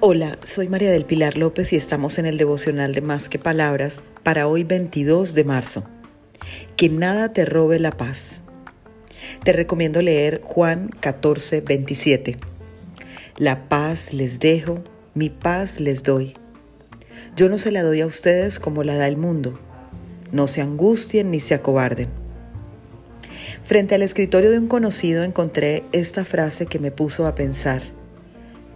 Hola, soy María del Pilar López y estamos en el devocional de Más que Palabras para hoy 22 de marzo. Que nada te robe la paz. Te recomiendo leer Juan 14, 27. La paz les dejo, mi paz les doy. Yo no se la doy a ustedes como la da el mundo. No se angustien ni se acobarden. Frente al escritorio de un conocido encontré esta frase que me puso a pensar.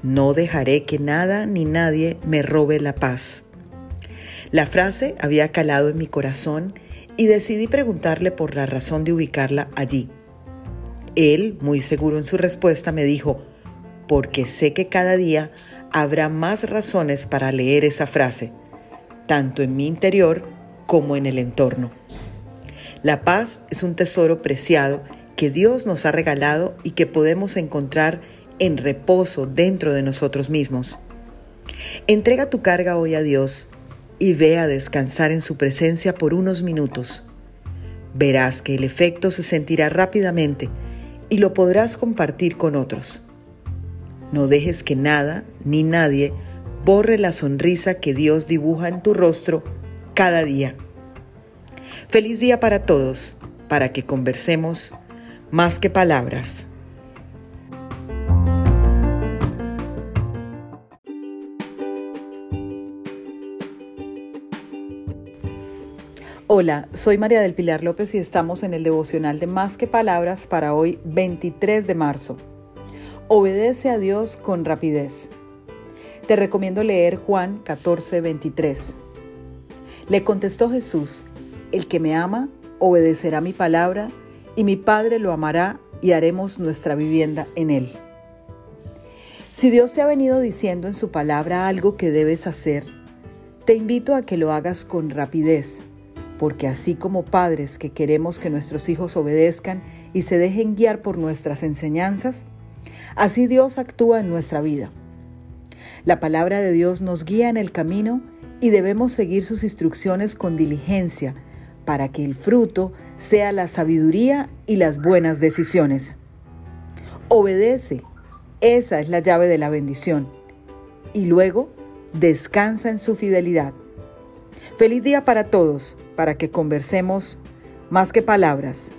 No dejaré que nada ni nadie me robe la paz. La frase había calado en mi corazón y decidí preguntarle por la razón de ubicarla allí. Él, muy seguro en su respuesta, me dijo, porque sé que cada día habrá más razones para leer esa frase, tanto en mi interior como en el entorno. La paz es un tesoro preciado que Dios nos ha regalado y que podemos encontrar en reposo dentro de nosotros mismos. Entrega tu carga hoy a Dios y ve a descansar en su presencia por unos minutos. Verás que el efecto se sentirá rápidamente y lo podrás compartir con otros. No dejes que nada ni nadie borre la sonrisa que Dios dibuja en tu rostro cada día. Feliz día para todos, para que conversemos más que palabras. Hola, soy María del Pilar López y estamos en el devocional de Más que Palabras para hoy 23 de marzo. Obedece a Dios con rapidez. Te recomiendo leer Juan 14, 23. Le contestó Jesús, el que me ama obedecerá mi palabra y mi Padre lo amará y haremos nuestra vivienda en él. Si Dios te ha venido diciendo en su palabra algo que debes hacer, te invito a que lo hagas con rapidez porque así como padres que queremos que nuestros hijos obedezcan y se dejen guiar por nuestras enseñanzas, así Dios actúa en nuestra vida. La palabra de Dios nos guía en el camino y debemos seguir sus instrucciones con diligencia para que el fruto sea la sabiduría y las buenas decisiones. Obedece, esa es la llave de la bendición. Y luego descansa en su fidelidad. Feliz día para todos, para que conversemos más que palabras